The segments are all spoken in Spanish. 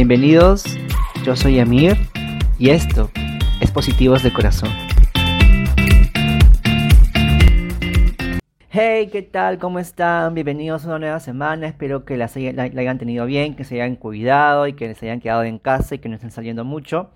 Bienvenidos, yo soy Amir y esto es Positivos de Corazón. Hey, ¿qué tal? ¿Cómo están? Bienvenidos a una nueva semana. Espero que la, hayan tenido bien, que se hayan cuidado y que se hayan quedado en casa y que no estén saliendo mucho.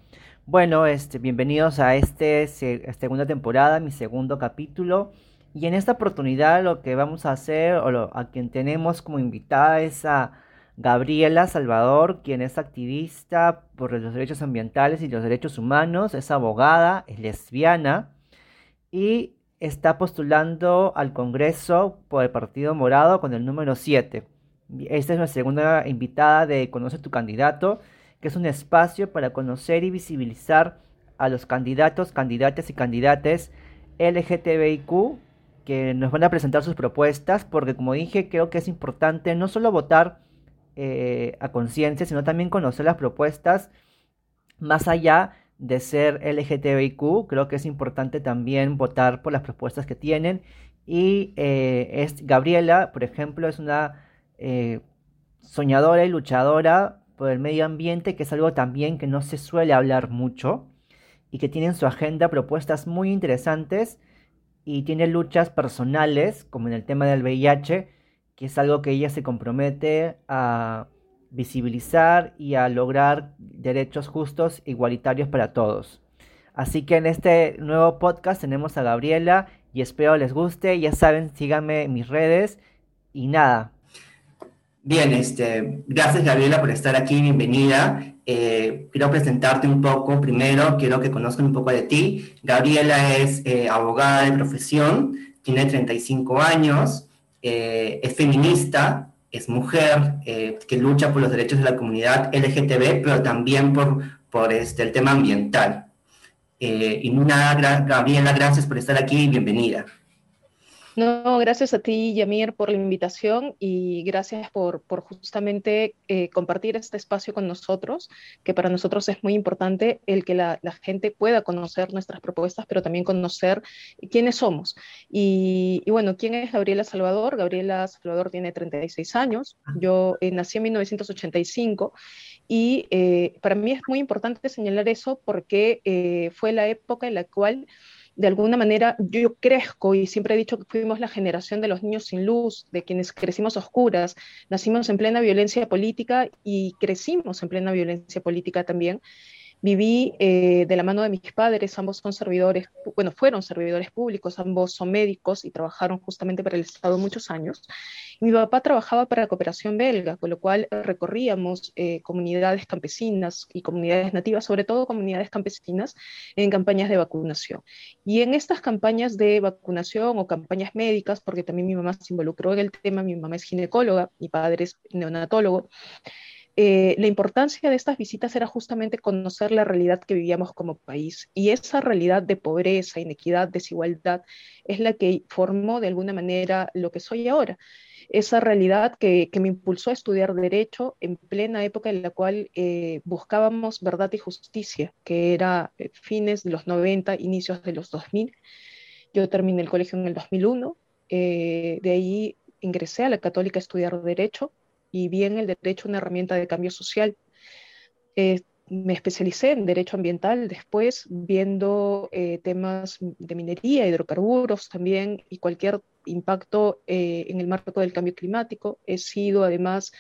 Bueno, este, bienvenidos a este segunda temporada, mi segundo capítulo. Y en esta oportunidad lo que vamos a hacer, o a quien tenemos como invitada es a Gabriela Salvador, quien es activista por los derechos ambientales y los derechos humanos, es abogada, es lesbiana y está postulando al Congreso por el Partido Morado con el número 7. Esta es nuestra segunda invitada de Conoce tu candidato, que es un espacio para conocer y visibilizar a los candidatos, candidatas y candidates LGTBIQ que nos van a presentar sus propuestas, porque como dije, creo que es importante no solo votar eh, a conciencia, sino también conocer las propuestas más allá de ser LGTBIQ. Creo que es importante también votar por las propuestas que tienen. Y eh, es, Gabriela, por ejemplo, es una eh, soñadora y luchadora por el medio ambiente, que es algo también que no se suele hablar mucho y que tiene en su agenda propuestas muy interesantes y tiene luchas personales, como en el tema del VIH, que es algo que ella se compromete a visibilizar y a lograr derechos justos, igualitarios para todos. Así que en este nuevo podcast tenemos a Gabriela y espero les guste. Ya saben, síganme en mis redes y nada. Bien, este, gracias Gabriela por estar aquí, bienvenida. Eh, quiero presentarte un poco primero, quiero que conozcan un poco de ti. Gabriela es eh, abogada de profesión, tiene 35 años, eh, es feminista, es mujer, eh, que lucha por los derechos de la comunidad LGTB, pero también por, por este, el tema ambiental. Eh, y nada, Gabriela, gracias por estar aquí y bienvenida. No, gracias a ti, Yamir, por la invitación y gracias por, por justamente eh, compartir este espacio con nosotros, que para nosotros es muy importante el que la, la, gente pueda conocer nuestras propuestas, pero también conocer quiénes somos. Y, y, bueno, ¿quién es Gabriela Salvador? Gabriela Salvador tiene 36 años, yo eh, nací en 1985 y eh, para mí es muy importante señalar eso porque fue la época en la cual de alguna manera yo crezco y siempre he dicho que fuimos la generación de los niños sin luz, de quienes crecimos oscuras, nacimos en plena violencia política y crecimos en plena violencia política también. Viví eh, de la mano de mis padres, ambos son servidores, bueno, fueron servidores públicos, ambos son médicos y trabajaron justamente para el Estado muchos años. Mi papá trabajaba para Cooperación Belga, con lo cual recorríamos eh, comunidades campesinas y comunidades nativas, sobre todo comunidades campesinas, en campañas de vacunación. Y en estas campañas de vacunación o campañas médicas, porque también mi mamá se involucró en el tema, mi mamá es ginecóloga, mi padre es neonatólogo, eh, la importancia de estas visitas era justamente conocer la realidad que vivíamos como país. Y esa realidad de pobreza, inequidad, desigualdad, es la que formó de alguna manera lo que soy ahora. Esa realidad que, me impulsó a estudiar derecho en plena época en la cual eh, buscábamos verdad y justicia, que era eh, fines de los 90, inicios de los 2000. Yo terminé el colegio en el 2001, de ahí ingresé a la católica a estudiar derecho y bien el derecho una herramienta de cambio social. Eh, me especialicé en derecho ambiental después, viendo eh, temas de minería, hidrocarburos también y cualquier impacto eh, en el marco del cambio climático. He sido además,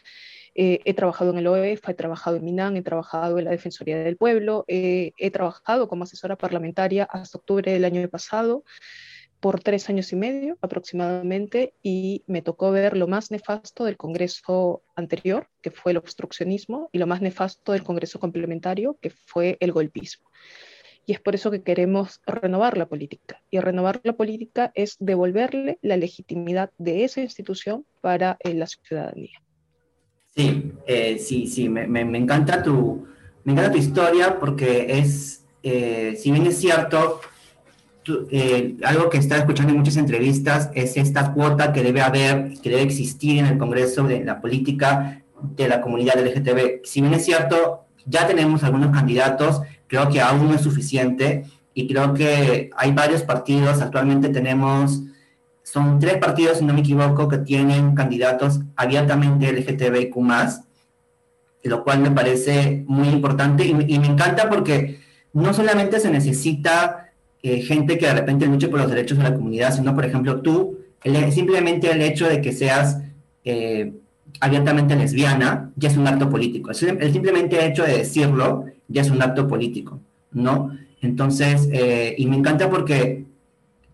he trabajado en el OEF, he trabajado en MINAN, he trabajado en la Defensoría del Pueblo, he trabajado como asesora parlamentaria hasta octubre del año pasado por tres años y medio aproximadamente y me tocó ver lo más nefasto del Congreso anterior, que fue el obstruccionismo, y lo más nefasto del Congreso complementario, que fue el golpismo. Y es por eso que queremos renovar la política. Y renovar la política es devolverle la legitimidad de esa institución para eh, la ciudadanía. Sí, eh, sí, sí, me, me, me, encanta tu, me encanta tu historia porque es, eh, si bien es cierto, eh, algo que está escuchando en muchas entrevistas es esta cuota que debe haber, que debe existir en el Congreso de la política de la comunidad LGTB. Si bien es cierto, ya tenemos algunos candidatos, creo que aún no es suficiente y creo que hay varios partidos, actualmente tenemos, son tres partidos, si no me equivoco, que tienen candidatos abiertamente LGTBIQ+, lo cual me parece muy importante y, y me encanta porque no solamente se necesita eh, gente que de repente luche por los derechos de la comunidad, sino, por ejemplo, tú, simplemente el hecho de que seas eh, abiertamente lesbiana ya es un acto político. El, simplemente hecho de decirlo ya es un acto político, ¿no? Entonces, eh, y me encanta porque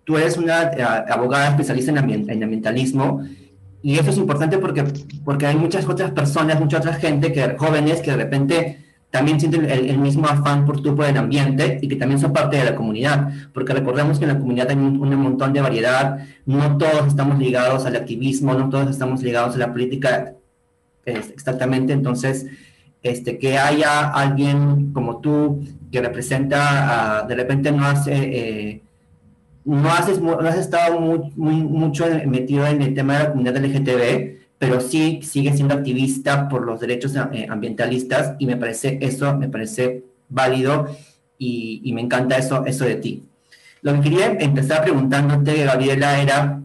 tú eres una abogada especialista en, en ambientalismo y eso es importante porque, porque hay muchas otras personas, mucha otra gente, que, jóvenes que de repente también sienten el, mismo afán por tu por el ambiente y que también son parte de la comunidad, porque recordemos que en la comunidad hay un, montón de variedad, no todos estamos ligados al activismo, no todos estamos ligados a la política exactamente, entonces este, que haya alguien como tú que representa, de repente no hace... Eh, no, haces, no has estado muy, mucho metido en el tema de la comunidad LGTB, pero sí sigue siendo activista por los derechos eh, ambientalistas y me parece eso, me parece válido y, me encanta eso, eso de ti. Lo que quería empezar preguntándote, Gabriela, era,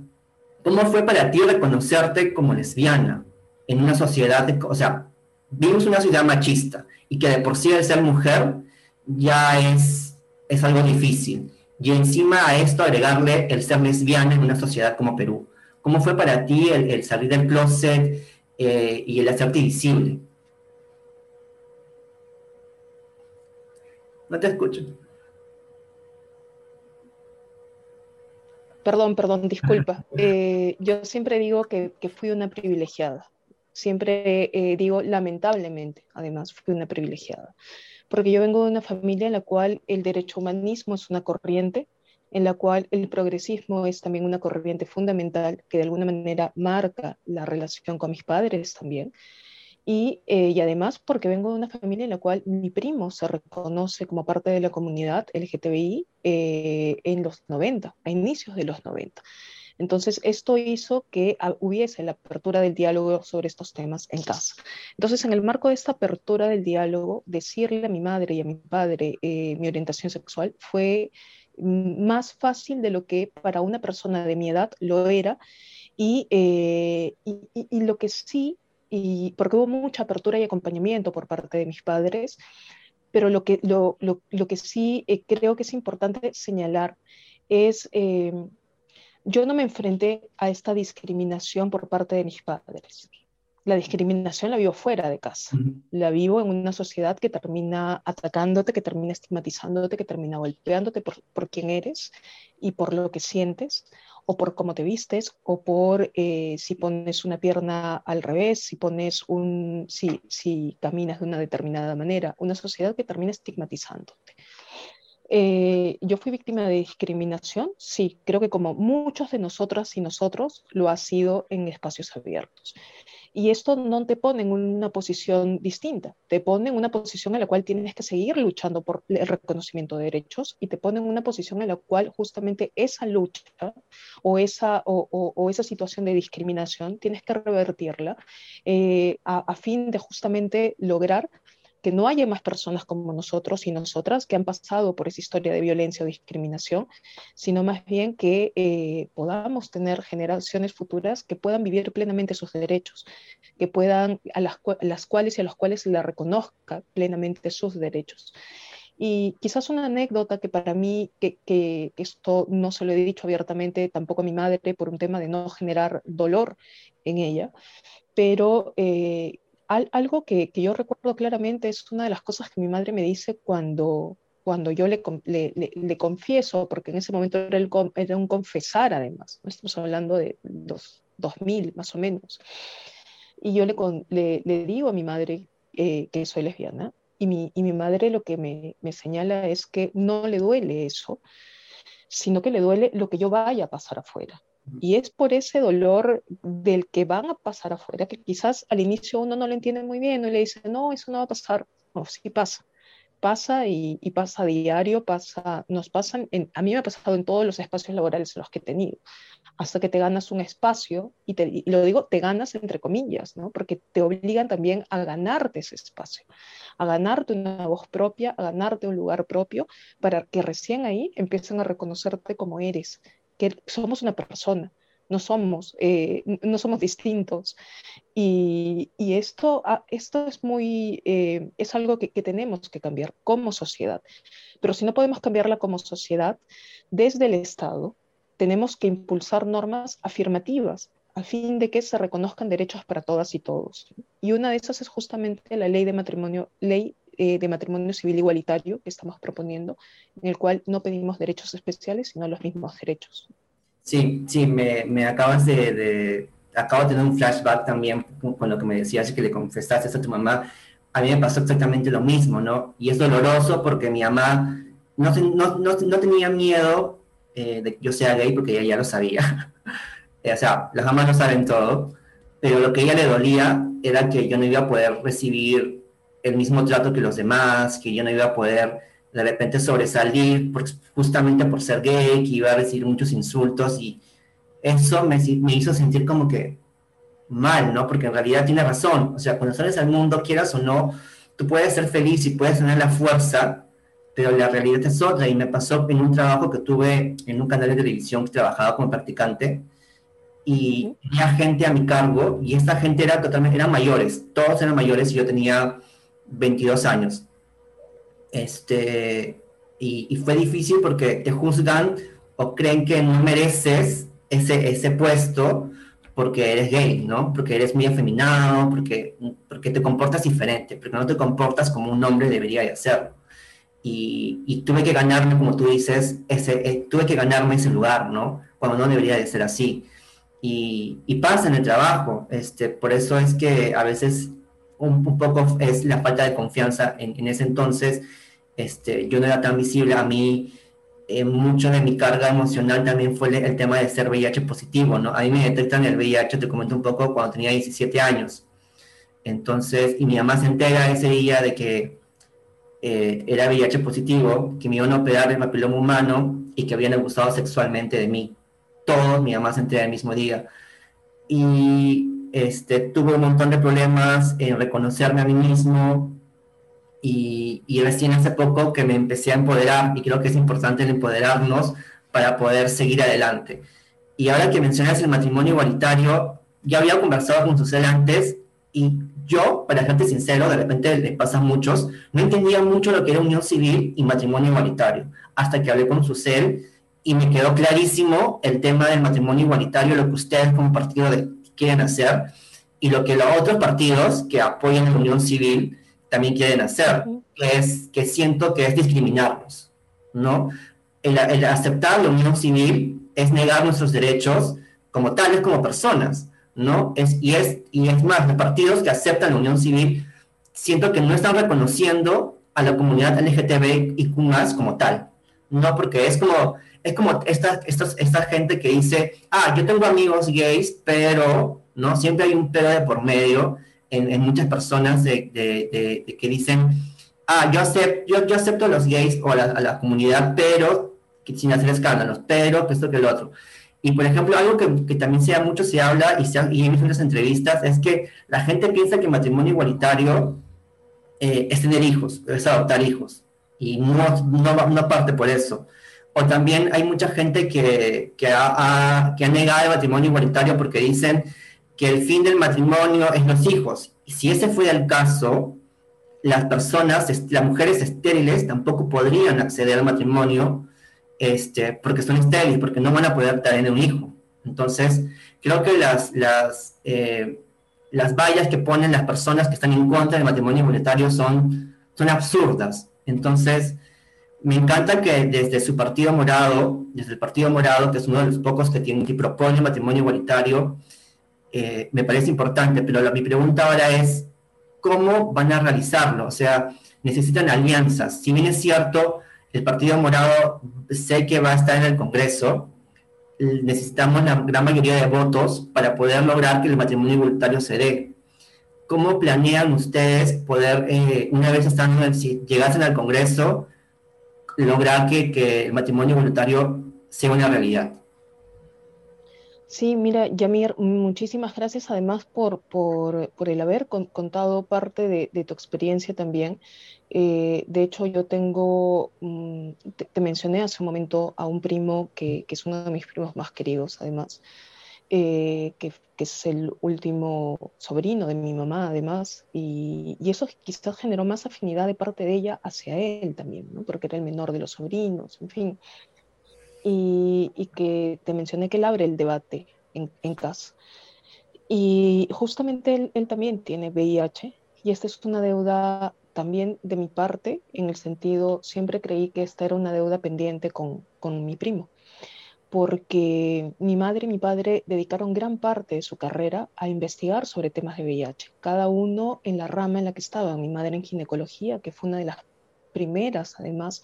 ¿cómo fue para ti reconocerte como lesbiana en una sociedad, o sea, vivimos una sociedad machista y que de por sí el ser mujer ya es, es algo difícil. Y encima a esto agregarle el ser lesbiana en una sociedad como Perú. ¿Cómo fue para ti el, salir del closet eh, y el hacerte visible? No te escucho. Perdón, perdón, disculpa. Eh, yo siempre digo que, fui una privilegiada. Siempre eh, digo, lamentablemente, además, fui una privilegiada. Porque yo vengo de una familia en la cual el derecho humanismo es una corriente en la cual el progresismo es también una corriente fundamental que de alguna manera marca la relación con mis padres también. Y, eh, y, además porque vengo de una familia en la cual mi primo se reconoce como parte de la comunidad LGTBI eh, en los 90, a inicios de los 90. Entonces, esto hizo que hubiese la apertura del diálogo sobre estos temas en casa. Entonces, en el marco de esta apertura del diálogo, decirle a mi madre y a mi padre eh, mi orientación sexual fue más fácil de lo que para una persona de mi edad lo era. Y, eh, y, lo que sí, y porque hubo mucha apertura y acompañamiento por parte de mis padres, pero lo que, lo, lo, lo que sí eh, creo que es importante señalar es, eh, yo no me enfrenté a esta discriminación por parte de mis padres la discriminación la vivo fuera de casa. La vivo en una sociedad que termina atacándote, que termina estigmatizándote, que termina golpeándote por, por quién eres y por lo que sientes, o por cómo te vistes, o por eh, si pones una pierna al revés, si pones un, si, si caminas de una determinada manera. Una sociedad que termina estigmatizándote. Eh, yo fui víctima de discriminación, sí, creo que como muchos de nosotras y nosotros lo ha sido en espacios abiertos. Y esto no te pone en una posición distinta, te pone en una posición en la cual tienes que seguir luchando por el reconocimiento de derechos y te pone en una posición en la cual justamente esa lucha o esa, o, esa situación de discriminación tienes que revertirla eh, a fin de justamente lograr que no haya más personas como nosotros y nosotras que han pasado por esa historia de violencia o discriminación, sino más bien que eh, podamos tener generaciones futuras que puedan vivir plenamente sus derechos, que puedan, a las, las cuales y a los cuales se les reconozca plenamente sus derechos. Y quizás una anécdota que para mí, que, que, esto no se lo he dicho abiertamente tampoco a mi madre por un tema de no generar dolor en ella, pero eh, algo que, yo recuerdo claramente es una de las cosas que mi madre me dice cuando, cuando yo le, le, confieso, porque en ese momento era, el, era un confesar además, ¿no? estamos hablando de dos, 2000 más o menos. Y yo le, le, digo a mi madre eh, que soy lesbiana y mi, y mi madre lo que me, me señala es que no le duele eso, sino que le duele lo que yo vaya a pasar afuera. Y es por ese dolor del que van a pasar afuera, que quizás al inicio uno no lo entiende muy bien, y le dice, no, eso no va a pasar. No, sí pasa. Pasa y, pasa diario, pasa, nos pasan, a mí me ha pasado en todos los espacios laborales en los que he tenido, hasta que te ganas un espacio, y, te, lo digo, te ganas entre comillas, ¿no? porque te obligan también a ganarte ese espacio, a ganarte una voz propia, a ganarte un lugar propio, para que recién ahí empiecen a reconocerte como eres que somos una persona, no somos, eh, no somos distintos. Y, esto, ah, esto es, muy, eh, es algo que, tenemos que cambiar como sociedad. Pero si no podemos cambiarla como sociedad, desde el Estado tenemos que impulsar normas afirmativas a fin de que se reconozcan derechos para todas y todos. Y una de esas es justamente la ley de matrimonio, ley eh, de matrimonio civil igualitario que estamos proponiendo, en el cual no pedimos derechos especiales, sino los mismos derechos. Sí, sí, me, me acabas de, de, acabo de tener un flashback también con lo que me decías que le confesaste a tu mamá. A mí me pasó exactamente lo mismo, ¿no? Y es doloroso porque mi mamá no, no, no, no tenía miedo eh, de que yo sea gay porque ella ya lo sabía. o sea, las mamás no saben todo, pero lo que a ella le dolía era que yo no iba a poder recibir el mismo trato que los demás, que yo no iba a poder de repente sobresalir justamente por ser gay, que iba a recibir muchos insultos y eso me, me, hizo sentir como que mal, ¿no? Porque en realidad tiene razón, o sea, cuando sales al mundo, quieras o no, tú puedes ser feliz y puedes tener la fuerza, pero la realidad es otra. Y me pasó en un trabajo que tuve en un canal de televisión que trabajaba como practicante y tenía gente a mi cargo y esta gente era totalmente, eran mayores, todos eran mayores y yo tenía 22 años este, y, fue difícil porque te juzgan o creen que no mereces ese, ese puesto porque eres gay, ¿no? Porque eres muy afeminado, porque, porque te comportas diferente, porque no te comportas como un hombre debería de hacerlo. Y, y, tuve que ganarme, como tú dices, ese, eh, tuve que ganarme ese lugar, ¿no? Cuando no debería de ser así. Y, y pasa en el trabajo, este, por eso es que a veces un, poco es la falta de confianza en, en ese entonces este, yo no era tan visible. A mí, eh, mucho de mi carga emocional también fue el, tema de ser VIH positivo, ¿no? A mí me detectan el VIH, te comento un poco, cuando tenía 17 años. Entonces, y mi mamá se entera ese día de que eh, era VIH positivo, que me iban a operar el papiloma humano y que habían abusado sexualmente de mí. Todos, mi mamá se entera el mismo día. Y este, tuve un montón de problemas en reconocerme a mí mismo, y, y, recién hace poco que me empecé a empoderar y creo que es importante el empoderarnos para poder seguir adelante. Y ahora que mencionas el matrimonio igualitario, ya había conversado con Susel antes y yo, para serte sincero, de repente le pasa a muchos, no entendía mucho lo que era unión civil y matrimonio igualitario, hasta que hablé con Susel y me quedó clarísimo el tema del matrimonio igualitario, lo que ustedes como partido quieren hacer y lo que los otros partidos que apoyan la unión civil también quieren hacer, que es que siento que es discriminarnos, ¿no? El, aceptar la unión civil es negar nuestros derechos como tales, como personas, ¿no? Es, y, es, y es más, los partidos que aceptan la unión civil siento que no están reconociendo a la comunidad LGTB y más como tal, ¿no? Porque es como, es como esta, esta, esta gente que dice, ah, yo tengo amigos gays, pero, ¿no? Siempre hay un pero de por medio en, muchas personas de, que dicen, ah, yo, acepto, yo, yo acepto a los gays o a la, comunidad, pero sin hacer escándalos, pero que esto que el otro. Y por ejemplo, algo que, también se mucho se habla y, se y en muchas entrevistas es que la gente piensa que matrimonio igualitario eh, es tener hijos, es adoptar hijos. Y no, no, no, parte por eso. O también hay mucha gente que, que, ha, que ha negado el matrimonio igualitario porque dicen que el fin del matrimonio es los hijos. Y si ese fuera el caso, las personas, las mujeres estériles tampoco podrían acceder al matrimonio este, porque son estériles, porque no van a poder tener un hijo. Entonces, creo que las, las, eh, las vallas que ponen las personas que están en contra del matrimonio igualitario son, son absurdas. Entonces, me encanta que desde su partido morado, desde el partido morado, que es uno de los pocos que, tiene, que propone matrimonio igualitario, eh, me parece importante, pero mi pregunta ahora es, ¿cómo van a realizarlo? O sea, necesitan alianzas. Si bien es cierto, el Partido Morado sé que va a estar en el Congreso, necesitamos la gran mayoría de votos para poder lograr que el matrimonio igualitario se dé. ¿Cómo planean ustedes poder, eh, una vez estando, si llegasen al Congreso, lograr que, que el matrimonio igualitario sea una realidad? Sí, mira, Yamir, muchísimas gracias además por, por, por el haber contado parte de, de, tu experiencia también. Eh, de hecho, yo tengo, mm, te, mencioné hace un momento a un primo que, que, es uno de mis primos más queridos, además. eh, que, es el último sobrino de mi mamá además, y, eso quizás generó más afinidad de parte de ella hacia él también, ¿no? porque era el menor de los sobrinos, en fin. Y, que te mencioné que él abre el debate en, en casa. Y justamente él, él también tiene VIH, y esta es una deuda también de mi parte, en el sentido, siempre creí que esta era una deuda pendiente con, con mi primo porque mi madre y mi padre dedicaron gran parte de su carrera a investigar sobre temas de VIH, cada uno en la rama en la que estaba. Mi madre en ginecología, que fue una de las primeras, además,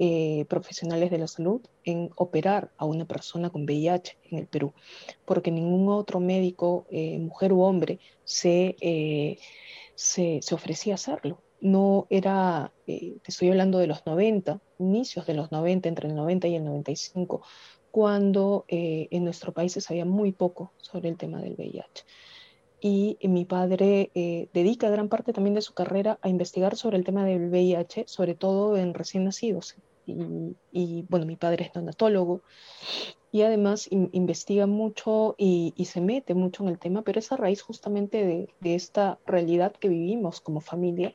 eh, profesionales de la salud en operar a una persona con VIH en el Perú, porque ningún otro médico, eh, mujer u hombre, eh, se, se, ofrecía a hacerlo. No era, te estoy hablando de los 90, inicios de los 90, entre el 90 y el 95, cuando eh, en nuestro país se sabía muy poco sobre el tema del VIH. Y mi padre eh, dedica gran parte también de su carrera a investigar sobre el tema del VIH, sobre todo en recién nacidos. Y, bueno, mi padre es neonatólogo y además investiga mucho y, se mete mucho en el tema, pero es a raíz justamente de esta realidad que vivimos como familia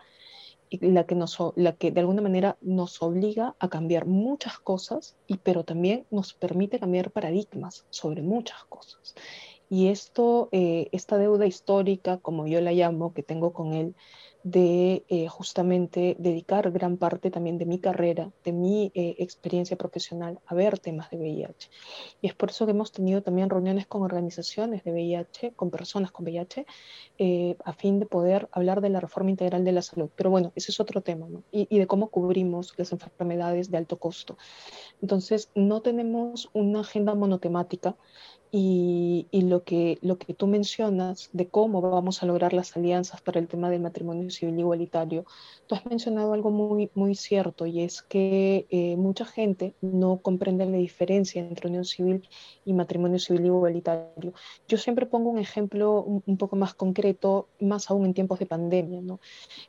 la que, nos, de alguna manera nos obliga a cambiar muchas cosas, y, pero también nos permite cambiar paradigmas sobre muchas cosas. Y esto, eh, esta deuda histórica, como yo la llamo, que tengo con él, de eh, justamente dedicar gran parte también de mi carrera, de mi eh, experiencia profesional a ver temas de VIH. Y es por eso que hemos tenido también reuniones con organizaciones de VIH, con personas con VIH, eh, a fin de poder hablar de la reforma integral de la salud. Pero bueno, ese es otro tema, ¿no? Y, y de cómo cubrimos las enfermedades de alto costo. Entonces, no tenemos una agenda monotemática y, lo, que, lo que tú mencionas de cómo vamos a lograr las alianzas para el tema del matrimonio civil igualitario, tú has mencionado algo muy, muy cierto y es que eh, mucha gente no comprende la diferencia entre unión civil y matrimonio civil igualitario. Yo siempre pongo un ejemplo un, poco más concreto, más aún en tiempos de pandemia. ¿no?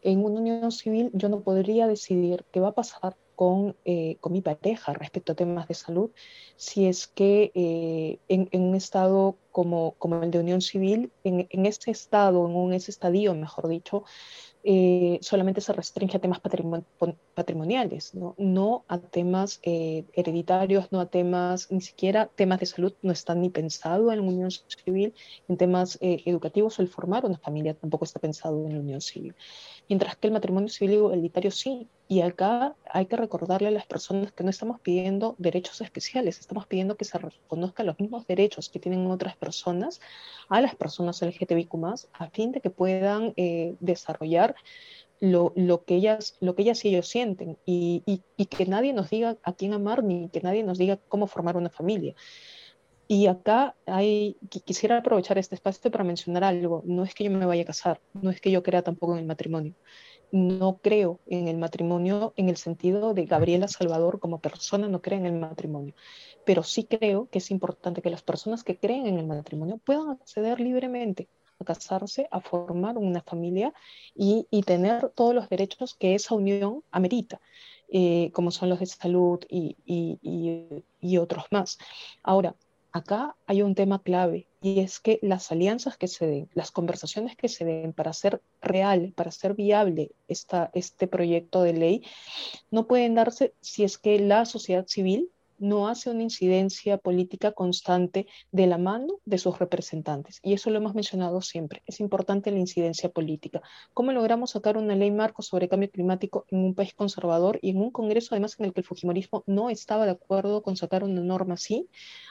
En una unión civil yo no podría decidir qué va a pasar con, eh, con mi pareja respecto a temas de salud, si es que eh, en, un estado como, como el de unión civil, en, en este estado, en un ese estadio, mejor dicho, eh, solamente se restringe a temas patrimoniales, ¿no? no a temas eh, hereditarios, no a temas, ni siquiera temas de salud, no están ni pensado en unión civil, en temas eh, educativos o el formar una familia tampoco está pensado en unión civil. Mientras que el matrimonio civil igualitario sí, y acá hay que recordarle a las personas que no estamos pidiendo derechos especiales, estamos pidiendo que se reconozcan los mismos derechos que tienen otras personas a las personas LGTBIQ a fin de que puedan eh, desarrollar lo, lo, que ellas, lo que ellas y ellos sienten y, y, y, que nadie nos diga a quién amar ni que nadie nos diga cómo formar una familia. Y acá hay, quisiera aprovechar este espacio para mencionar algo. No es que yo me vaya a casar, no es que yo crea tampoco en el matrimonio no creo en el matrimonio en el sentido de Gabriela Salvador como persona no cree en el matrimonio, pero sí creo que es importante que las personas que creen en el matrimonio puedan acceder libremente a casarse, a formar una familia y, tener todos los derechos que esa unión amerita. Eh, como son los de salud y, y otros más. Ahora, acá hay un tema clave y es que las alianzas que se den, las conversaciones que se den para hacer real, para hacer viable esta, este proyecto de ley, no pueden darse si es que la sociedad civil no hace una incidencia política constante de la mano de sus representantes. Y eso lo hemos mencionado siempre. Es importante la incidencia política. ¿Cómo logramos sacar una ley marco sobre cambio climático en un país conservador y en un Congreso además en el que el Fujimorismo no estaba de acuerdo con sacar una norma así?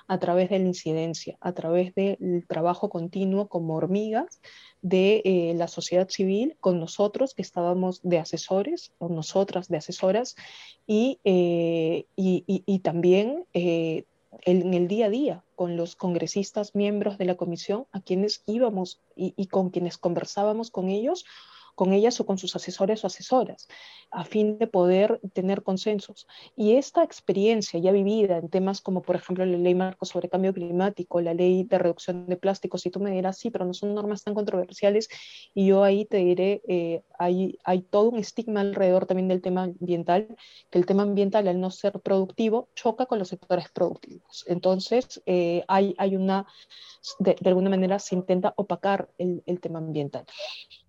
A través de la incidencia, a través del trabajo continuo como hormigas de eh, la sociedad civil con nosotros que estábamos de asesores, o nosotras de asesoras, y, eh, y, también eh, en el día a día con los congresistas miembros de la comisión a quienes íbamos y, con quienes conversábamos con ellos con ellas o con sus asesores o asesoras, a fin de poder tener consensos. Y esta experiencia ya vivida en temas como, por ejemplo, la ley marco sobre cambio climático, la ley de reducción de plásticos, y tú me dirás, sí, pero no son normas tan controversiales, y yo ahí te diré, eh, hay, hay todo un estigma alrededor también del tema ambiental, que el tema ambiental, al no ser productivo, choca con los sectores productivos. Entonces, eh, hay, hay una, de, alguna manera se intenta opacar el, el tema ambiental.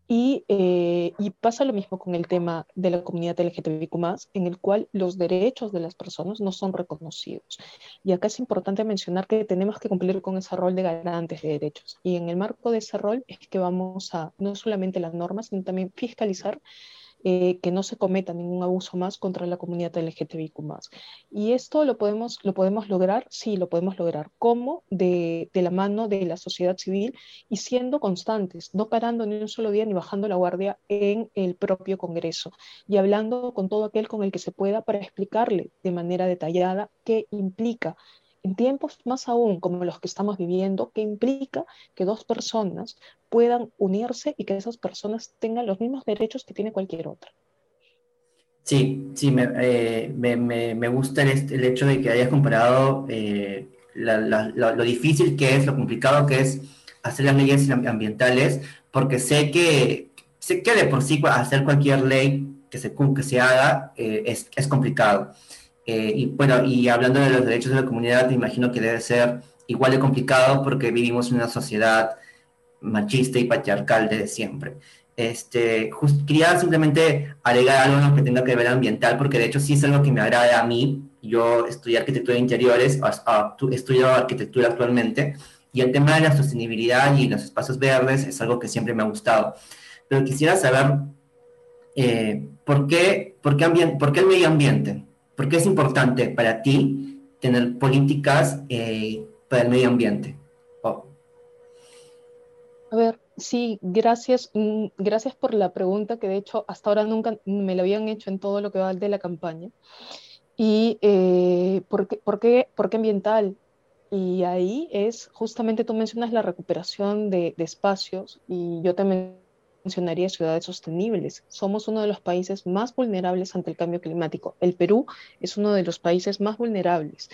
Y, eh, y, pasa lo mismo con el tema de la comunidad LGTBIQ, en el cual los derechos de las personas no son reconocidos. Y acá es importante mencionar que tenemos que cumplir con ese rol de garantes de derechos. Y en el marco de ese rol es que vamos a no solamente las normas, sino también fiscalizar eh, que no se cometa ningún abuso más contra la comunidad LGTBIQ+. Y esto lo podemos, lo podemos lograr, sí, lo podemos lograr. ¿Cómo? De, de la mano de la sociedad civil y siendo constantes, no parando ni un solo día ni bajando la guardia en el propio Congreso y hablando con todo aquel con el que se pueda para explicarle de manera detallada qué implica en tiempos más aún como los que estamos viviendo, que implica que dos personas puedan unirse y que esas personas tengan los mismos derechos que tiene cualquier otra. Sí, sí, me, eh, me, me, gusta el, el, hecho de que hayas comparado eh, lo difícil que es, lo complicado que es hacer las leyes ambientales, porque sé que, sé que de por sí hacer cualquier ley que se, que se haga eh, es, es complicado. Eh, y bueno, y hablando de los derechos de la comunidad, imagino que debe ser igual de complicado porque vivimos en una sociedad machista y patriarcal desde siempre. Este, quería simplemente agregar algo que tenga que ver ambiental, porque de hecho sí es algo que me agrada a mí. Yo estudié arquitectura de interiores, estudio arquitectura actualmente, y el tema de la sostenibilidad y los espacios verdes es algo que siempre me ha gustado. Pero quisiera saber eh, ¿por, qué, por, qué ¿por qué el medio ambiente? ¿Por qué es importante para ti tener políticas eh, para el medio ambiente? Oh. A ver, sí, gracias, mm, gracias por la pregunta que de hecho hasta ahora nunca me la habían hecho en todo lo que va de la campaña. ¿Y eh, ¿por, qué, por, qué, por, qué, ambiental? Y ahí es, justamente tú mencionas la recuperación de, de espacios y yo también mencionaría ciudades sostenibles. Somos uno de los países más vulnerables ante el cambio climático. El Perú es uno de los países más vulnerables.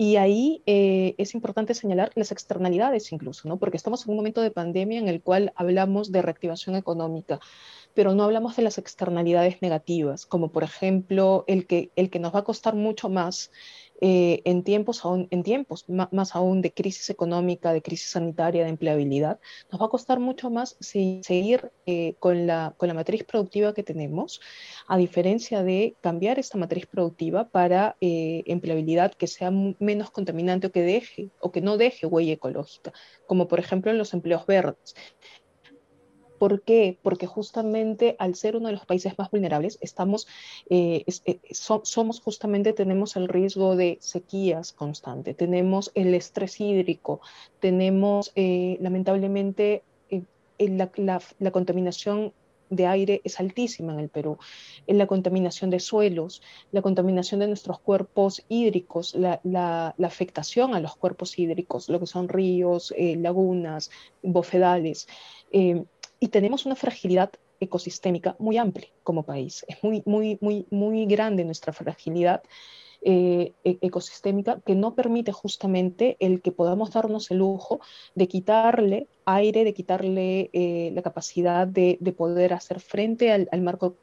Y ahí eh, es importante señalar las externalidades incluso, ¿no? Porque estamos en un momento de pandemia en el cual hablamos de reactivación económica, pero no hablamos de las externalidades negativas, como por ejemplo el que, el que nos va a costar mucho más eh, en tiempos, aún, en tiempos más, aún de crisis económica, de crisis sanitaria, de empleabilidad, nos va a costar mucho más seguir eh, con, la, con la matriz productiva que tenemos, a diferencia de cambiar esta matriz productiva para eh, empleabilidad que sea menos contaminante o que deje o que no deje huella ecológica, como por ejemplo en los empleos verdes. ¿Por qué? Porque justamente al ser uno de los países más vulnerables, estamos, eh, eh, somos justamente, tenemos el riesgo de sequías constante, tenemos el estrés hídrico, tenemos eh, lamentablemente la, contaminación de aire es altísima en el Perú, en la contaminación de suelos, la contaminación de nuestros cuerpos hídricos, la, afectación a los cuerpos hídricos, lo que son ríos, lagunas, bofedales y tenemos una fragilidad ecosistémica muy amplia como país. Es muy, muy, muy, muy grande nuestra fragilidad eh, e-, ecosistémica que no permite justamente el que podamos darnos el lujo de quitarle aire, de quitarle eh, la capacidad de, de, poder hacer frente al, al marco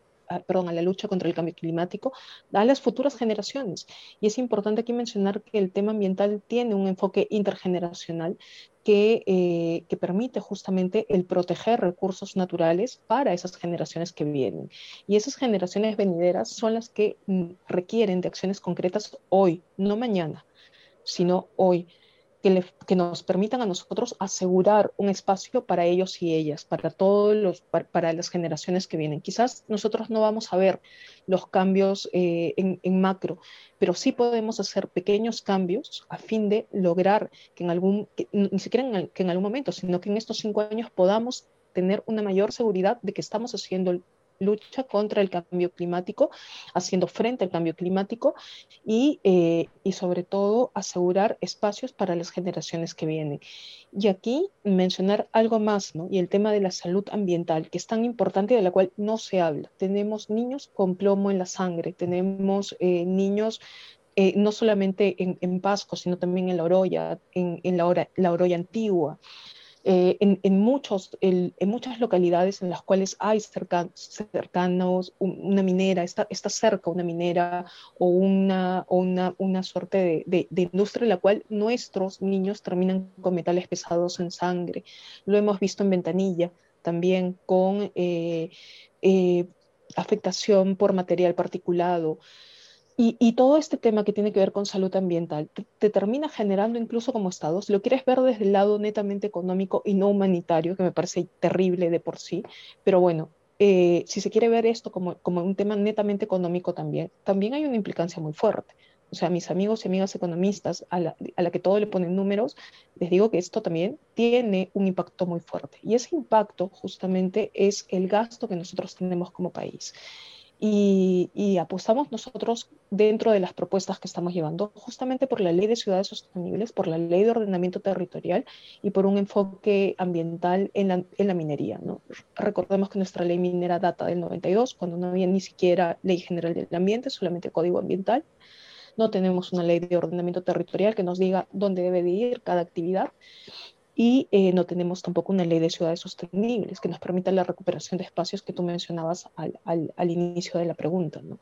perdón, a la lucha contra el cambio climático a las futuras generaciones. Y es importante aquí mencionar que el tema ambiental tiene un enfoque intergeneracional que, eh, que, permite justamente el proteger recursos naturales para esas generaciones que vienen. Y esas generaciones venideras son las que mm, requieren de acciones concretas hoy, no mañana, sino hoy que, nos permitan a nosotros asegurar un espacio para ellos y ellas, para todos los, para, las generaciones que vienen. Quizás nosotros no vamos a ver los cambios eh, en, macro, pero sí podemos hacer pequeños cambios a fin de lograr que en algún, ni siquiera en, que en algún momento, sino que en estos cinco años podamos tener una mayor seguridad de que estamos haciendo lucha contra el cambio climático, haciendo frente al cambio climático y, eh, y sobre todo asegurar espacios para las generaciones que vienen. Y aquí mencionar algo más, ¿no? Y el tema de la salud ambiental, que es tan importante y de la cual no se habla. Tenemos niños con plomo en la sangre, tenemos eh, niños eh, no solamente en, en, Pasco, sino también en La Oroya, en, en la, la Oroya antigua. Eh, en, en, muchos, el, en muchas localidades en las cuales hay cerca, cercanos una minera, está, está cerca una minera o una, o una, una suerte de, de, de, industria en la cual nuestros niños terminan con metales pesados en sangre. Lo hemos visto en Ventanilla también con eh, eh, afectación por material particulado. Y, todo este tema que tiene que ver con salud ambiental te, te, termina generando incluso como Estado, si lo quieres ver desde el lado netamente económico y no humanitario, que me parece terrible de por sí, pero bueno, eh, si se quiere ver esto como, como un tema netamente económico también, también hay una implicancia muy fuerte. O sea, mis amigos y amigas economistas, a la, a la que todo le ponen números, les digo que esto también tiene un impacto muy fuerte. Y ese impacto justamente es el gasto que nosotros tenemos como país. Y, apostamos nosotros dentro de las propuestas que estamos llevando justamente por la ley de ciudades sostenibles, por la ley de ordenamiento territorial y por un enfoque ambiental en la, minería. Recordemos que nuestra ley minera data del 92, cuando no había ni siquiera ley general del ambiente, solamente código ambiental. No tenemos una ley de ordenamiento territorial que nos diga dónde debe de ir cada actividad y eh, no tenemos tampoco una ley de ciudades sostenibles que nos permita la recuperación de espacios que tú mencionabas al, al, al inicio de la pregunta. ¿no?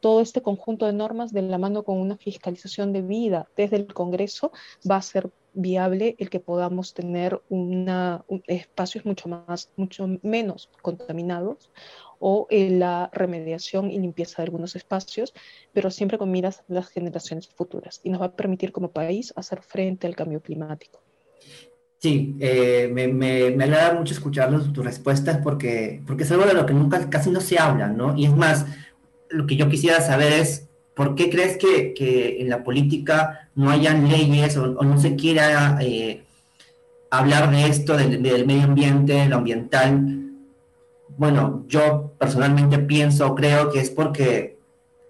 Todo este conjunto de normas de la mano con una fiscalización de vida desde el Congreso va a ser viable el que podamos tener una, un, espacios mucho, más, mucho menos contaminados o en la remediación y limpieza de algunos espacios, pero siempre con miras a las generaciones futuras y nos va a permitir como país hacer frente al cambio climático. Sí, eh, me, me, agrada mucho escuchar tus respuestas porque, porque es algo de lo que nunca, casi no se habla, ¿no? Y es más, lo que yo quisiera saber es, ¿por qué crees que, que en la política no hayan leyes o, no se quiera eh, hablar de esto, del, del, medio ambiente, lo ambiental? Bueno, yo personalmente pienso, creo que es porque,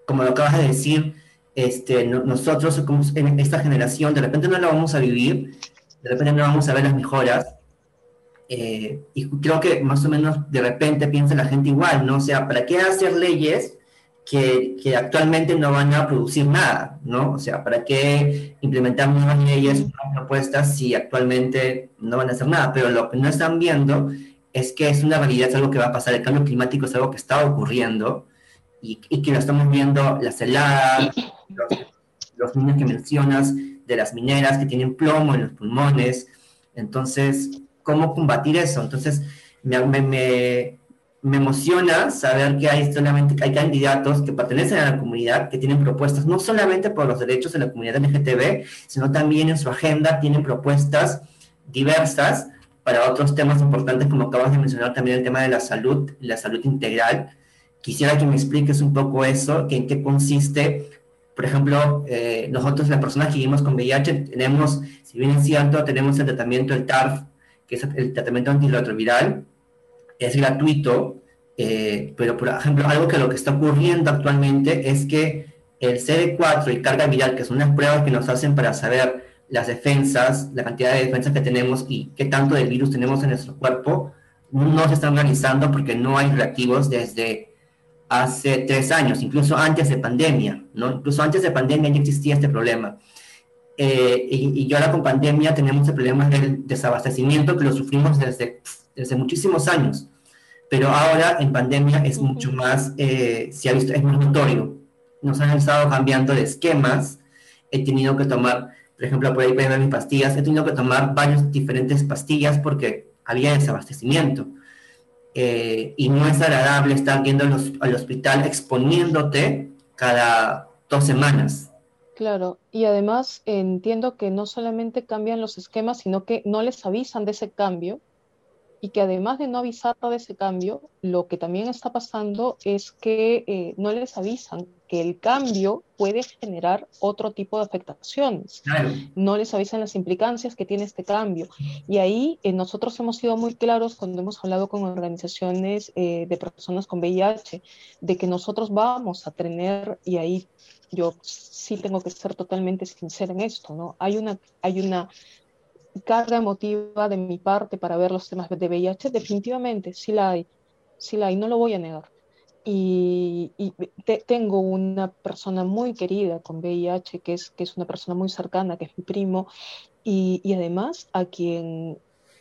como lo acabas de decir, este, no, nosotros, como en esta generación, de repente no la vamos a vivir de repente no vamos a ver las mejoras. Eh, y creo que más o menos de repente piensa la gente igual, ¿no? O sea, ¿para qué hacer leyes que, que, actualmente no van a producir nada, ¿no? O sea, ¿para qué implementar nuevas leyes, nuevas propuestas si actualmente no van a hacer nada? Pero lo que no están viendo es que es una realidad, es algo que va a pasar, el cambio climático es algo que está ocurriendo y, y que lo estamos viendo, las heladas, los, los niños que mencionas, de las mineras que tienen plomo en los pulmones. Entonces, ¿cómo combatir eso? Entonces, me, me, me emociona saber que hay solamente hay candidatos que pertenecen a la comunidad, que tienen propuestas, no solamente por los derechos de la comunidad LGTB, sino también en su agenda tienen propuestas diversas para otros temas importantes, como acabas de mencionar también el tema de la salud, la salud integral. Quisiera que me expliques un poco eso, que en qué consiste por ejemplo, eh, nosotros, las personas que vivimos con VIH, tenemos, si bien es cierto, tenemos el tratamiento, el TARF, que es el tratamiento antirretroviral, es gratuito, eh, pero por ejemplo, algo que lo que está ocurriendo actualmente es que el CD4 y carga viral, que son unas pruebas que nos hacen para saber las defensas, la cantidad de defensas que tenemos y qué tanto del virus tenemos en nuestro cuerpo, no se están realizando porque no hay reactivos desde hace tres años, incluso antes de pandemia, ¿no? Incluso antes de pandemia ya existía este problema. Eh, y, y, ahora con pandemia tenemos el problema del desabastecimiento que lo sufrimos desde, desde muchísimos años. Pero ahora en pandemia es mucho más, eh, se ha visto, es más notorio. Nos han estado cambiando de esquemas. He tenido que tomar, por ejemplo, por ahí ver mis pastillas, he tenido que tomar varias diferentes pastillas porque había desabastecimiento eh, y no es agradable estar yendo al, al hospital exponiéndote cada dos semanas. Claro, y además entiendo que no solamente cambian los esquemas, sino que no les avisan de ese cambio y que además de no avisar de ese cambio, lo que también está pasando es que eh, no les avisan que el cambio puede generar otro tipo de afectaciones. No les avisan las implicancias que tiene este cambio. Y ahí eh, nosotros hemos sido muy claros cuando hemos hablado con organizaciones eh, de personas con VIH, de que nosotros vamos a tener, y ahí yo sí tengo que ser totalmente sincera en esto, ¿no? Hay una, hay una carga emotiva de mi parte para ver los temas de VIH, definitivamente, sí la hay, sí la hay, no lo voy a negar. Y, tengo una persona muy querida con VIH, que es, que es una persona muy cercana, que es mi primo, y, y además a quien,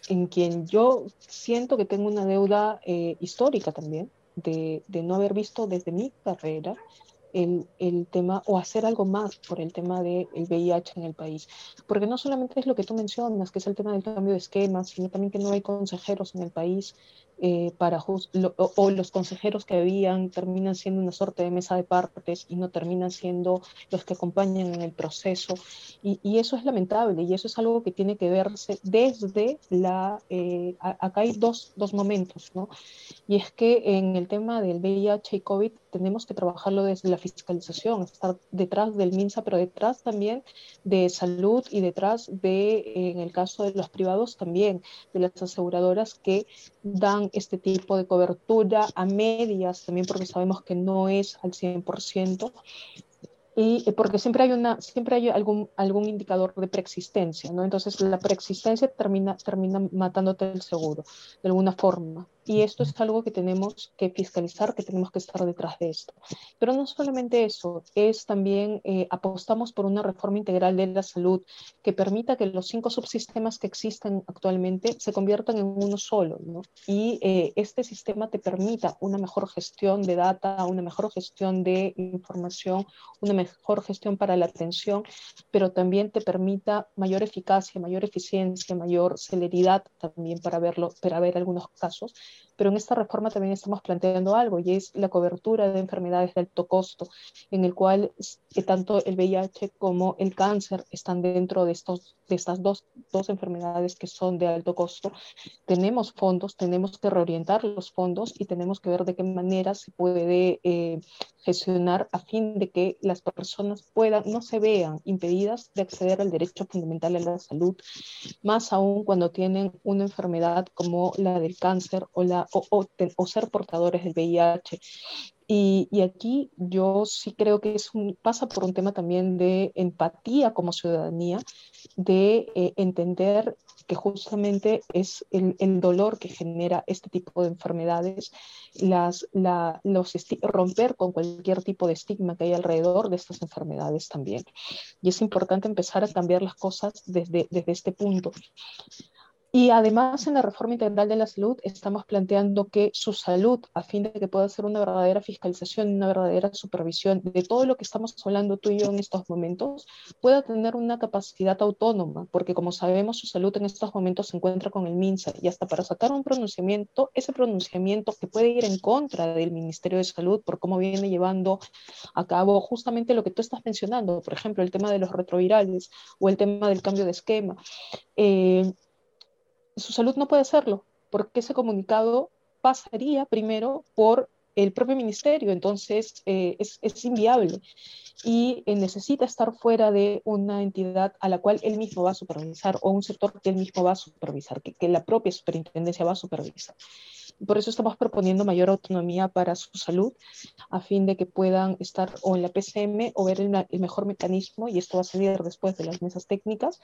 en quien yo siento que tengo una deuda eh, histórica también, de, de, no haber visto desde mi carrera el, el, tema o hacer algo más por el tema del VIH en el país. Porque no solamente es lo que tú mencionas, que es el tema del cambio de esquemas, sino también que no hay consejeros en el país eh, para o, los consejeros que habían terminan siendo una suerte de mesa de partes y no terminan siendo los que acompañan en el proceso. Y, y eso es lamentable y eso es algo que tiene que verse desde la... Eh, acá hay dos, dos momentos, ¿no? Y es que en el tema del VIH y COVID tenemos que trabajarlo desde la fiscalización, estar detrás del MINSA, pero detrás también de salud y detrás de, en el caso de los privados también, de las aseguradoras que dan este tipo de cobertura a medias, también porque sabemos que no es al 100%, y eh, porque siempre hay una siempre hay algún algún indicador de preexistencia no entonces la preexistencia termina termina matándote el seguro de alguna forma y esto es algo que tenemos que fiscalizar, que tenemos que estar detrás de esto. Pero no solamente eso, es también eh, apostamos por una reforma integral de la salud que permita que los cinco subsistemas que existen actualmente se conviertan en uno solo. Y eh, este sistema te permita una mejor gestión de data, una mejor gestión de información, una mejor gestión para la atención, pero también te permita mayor eficacia, mayor eficiencia, mayor celeridad también para verlo, para ver algunos casos pero en esta reforma también estamos planteando algo y es la cobertura de enfermedades de alto costo, en el cual tanto el VIH como el cáncer están dentro de, estos, de estas dos, dos enfermedades que son de alto costo. Tenemos fondos, tenemos que reorientar los fondos y tenemos que ver de qué manera se puede eh, gestionar a fin de que las personas puedan, no se vean impedidas de acceder al derecho fundamental a la salud, más aún cuando tienen una enfermedad como la del cáncer o, la, o, o, ser portadores del VIH. Y, y, aquí yo sí creo que es un, pasa por un tema también de empatía como ciudadanía, de eh, entender que justamente es el, el, dolor que genera este tipo de enfermedades, las, la, los romper con cualquier tipo de estigma que hay alrededor de estas enfermedades también. Y es importante empezar a cambiar las cosas desde, desde este punto. Y además en la reforma integral de la salud estamos planteando que su salud, a fin de que pueda ser una verdadera fiscalización, una verdadera supervisión de todo lo que estamos hablando tú y yo en estos momentos, pueda tener una capacidad autónoma, porque como sabemos su salud en estos momentos se encuentra con el MINSA y hasta para sacar un pronunciamiento, ese pronunciamiento que puede ir en contra del Ministerio de Salud por cómo viene llevando a cabo justamente lo que tú estás mencionando, por ejemplo, el tema de los retrovirales o el tema del cambio de esquema. Eh, su salud no puede hacerlo, porque ese comunicado pasaría primero por el propio ministerio, entonces eh, es, inviable y eh, necesita estar fuera de una entidad a la cual él mismo va a supervisar o un sector que él mismo va a supervisar, que la propia superintendencia va a supervisar. Por eso estamos proponiendo mayor autonomía para su salud, a fin de que puedan estar o en la PCM o ver el, mejor mecanismo, y esto va a salir después de las mesas técnicas,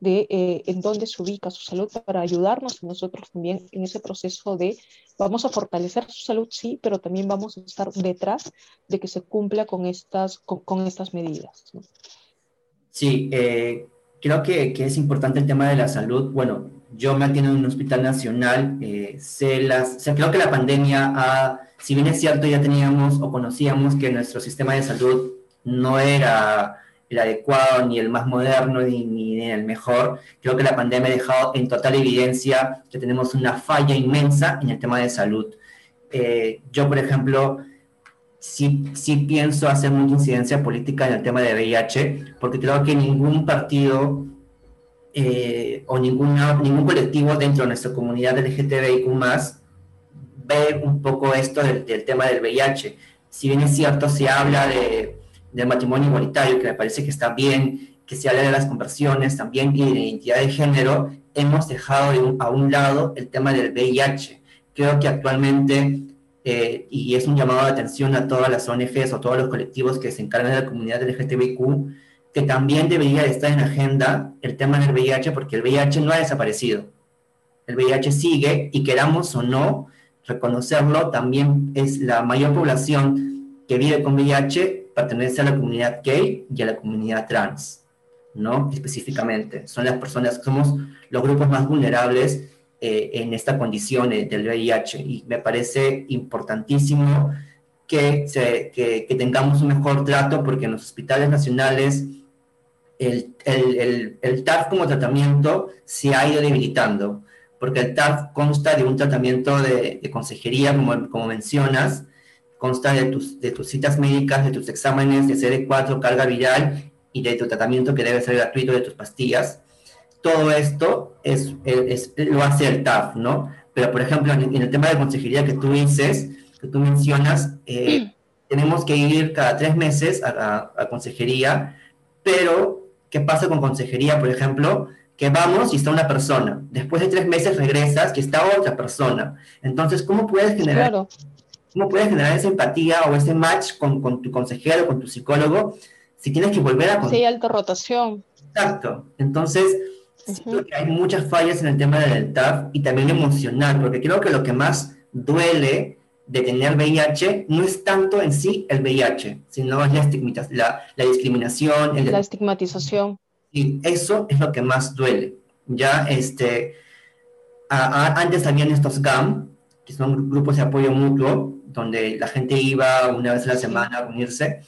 de eh, en dónde se ubica su salud para ayudarnos nosotros también en ese proceso de vamos a fortalecer su salud, sí, pero también vamos a estar detrás de que se cumpla con estas, con, estas medidas. Sí, eh, creo que, que, es importante el tema de la salud. Bueno, yo me atiendo en un hospital nacional, eh, las, o sea, creo que la pandemia, ha, si bien es cierto, ya teníamos o conocíamos que nuestro sistema de salud no era el adecuado, ni el más moderno, ni, ni, el mejor. Creo que la pandemia ha dejado en total evidencia que tenemos una falla inmensa en el tema de salud. Eh, yo, por ejemplo, sí, sí pienso hacer mucha incidencia política en el tema de VIH, porque creo que ningún partido eh, o ninguna, ningún colectivo dentro de nuestra comunidad LGTBIQ ve un poco esto del, tema del VIH. Si bien es cierto, se habla de, del matrimonio igualitario, que me parece que está bien, que se habla de las conversiones también y de identidad de género, hemos dejado a un lado el tema del VIH. Creo que actualmente, eh, y es un llamado de atención a todas las ONGs o todos los colectivos que se encargan de la comunidad LGTBIQ, que también debería estar en agenda el tema del VIH, porque el VIH no ha desaparecido. El VIH sigue y queramos o no reconocerlo, también es la mayor población que vive con VIH, pertenece a la comunidad gay y a la comunidad trans, ¿no? Específicamente. Son las personas, somos los grupos más vulnerables eh, en esta condición del VIH y me parece importantísimo que, que, que tengamos un mejor trato porque en los hospitales nacionales el, el, el, TAF como tratamiento se ha ido debilitando, porque el TAF consta de un tratamiento de, consejería, como, como mencionas, consta de tus, de tus citas médicas, de tus exámenes de CD4, carga viral y de tu tratamiento que debe ser gratuito de tus pastillas. Todo esto es, es, lo hace el TAF, ¿no? Pero, por ejemplo, en, el tema de consejería que tú dices, que tú mencionas, eh, tenemos que ir cada tres meses a, a, a consejería, pero ¿Qué pasa con consejería, por ejemplo? Que vamos y está una persona. Después de tres meses regresas y está otra persona. Entonces, ¿cómo puedes generar, ¿cómo puedes generar esa empatía o ese match con, con tu consejero, con tu psicólogo, si tienes que volver a... Sí, alta rotación. Exacto. Entonces, siento que hay muchas fallas en el tema del TAF y también emocional, porque creo que lo que más duele de tener VIH no es tanto en sí el VIH, sino es la, la, la discriminación. El, la estigmatización. Y eso es lo que más duele. Ya, este, antes habían estos GAM, que son grupos de apoyo mutuo, donde la gente iba una vez a la semana a unirse,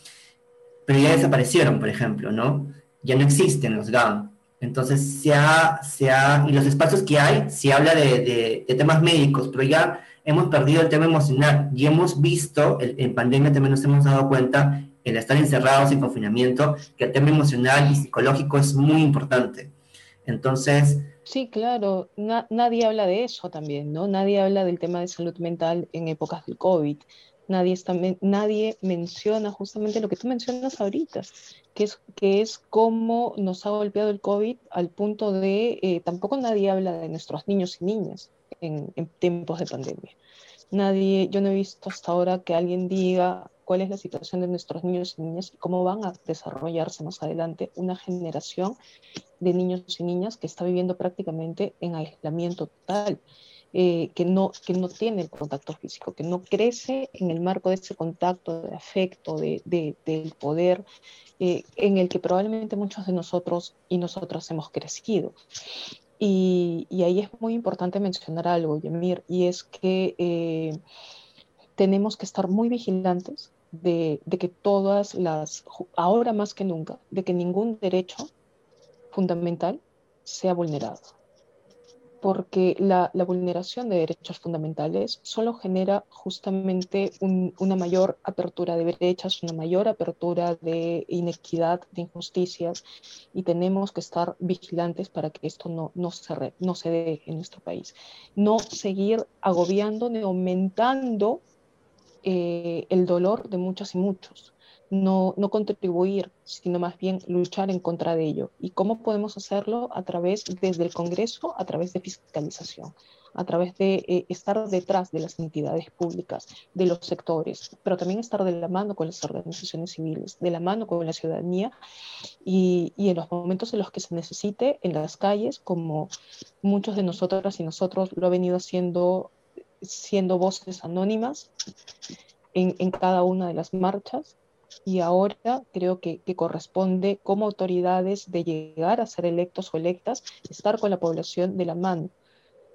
pero ya desaparecieron, por ejemplo, ¿no? Ya no existen los GAM. Entonces, se ha, se ha, y los espacios que hay, se habla de, temas médicos, pero ya hemos perdido el tema emocional y hemos visto, en pandemia también nos hemos dado cuenta, el estar encerrados en confinamiento, que el tema emocional y psicológico es muy importante. Entonces... Sí, claro, nadie habla de eso también, ¿no? Nadie habla del tema de salud mental en épocas del COVID. Nadie, está, nadie menciona justamente lo que tú mencionas ahorita, que es, que es cómo nos ha golpeado el COVID al punto de, eh, tampoco nadie habla de nuestros niños y niñas en, tiempos de pandemia. Nadie, yo no he visto hasta ahora que alguien diga cuál es la situación de nuestros niños y niñas y cómo van a desarrollarse más adelante una generación de niños y niñas que está viviendo prácticamente en aislamiento total, eh, que, no, que no tiene el contacto físico, que no crece en el marco de ese contacto, de afecto, de, del poder, eh, en el que probablemente muchos de nosotros y nosotras hemos crecido. Y, ahí es muy importante mencionar algo, Yamir, y es que eh, tenemos que estar muy vigilantes de, de, que todas las, ahora más que nunca, de que ningún derecho fundamental sea vulnerado porque la, vulneración de derechos fundamentales solo genera justamente una mayor apertura de brechas, una mayor apertura de inequidad, de injusticias, y tenemos que estar vigilantes para que esto no, no, se, no se dé en nuestro país. No seguir agobiando ni aumentando eh, el dolor de muchas y muchos no, contribuir, sino más bien luchar en contra de ello. ¿Y cómo podemos hacerlo? A través, desde el Congreso, a través de fiscalización, a través de eh, estar detrás de las entidades públicas, de los sectores, pero también estar de la mano con las organizaciones civiles, de la mano con la ciudadanía y, en los momentos en los que se necesite, en las calles, como muchos de nosotras y nosotros lo ha venido haciendo siendo voces anónimas en, cada una de las marchas y ahora creo que, corresponde como autoridades de llegar a ser electos o electas, estar con la población de la mano,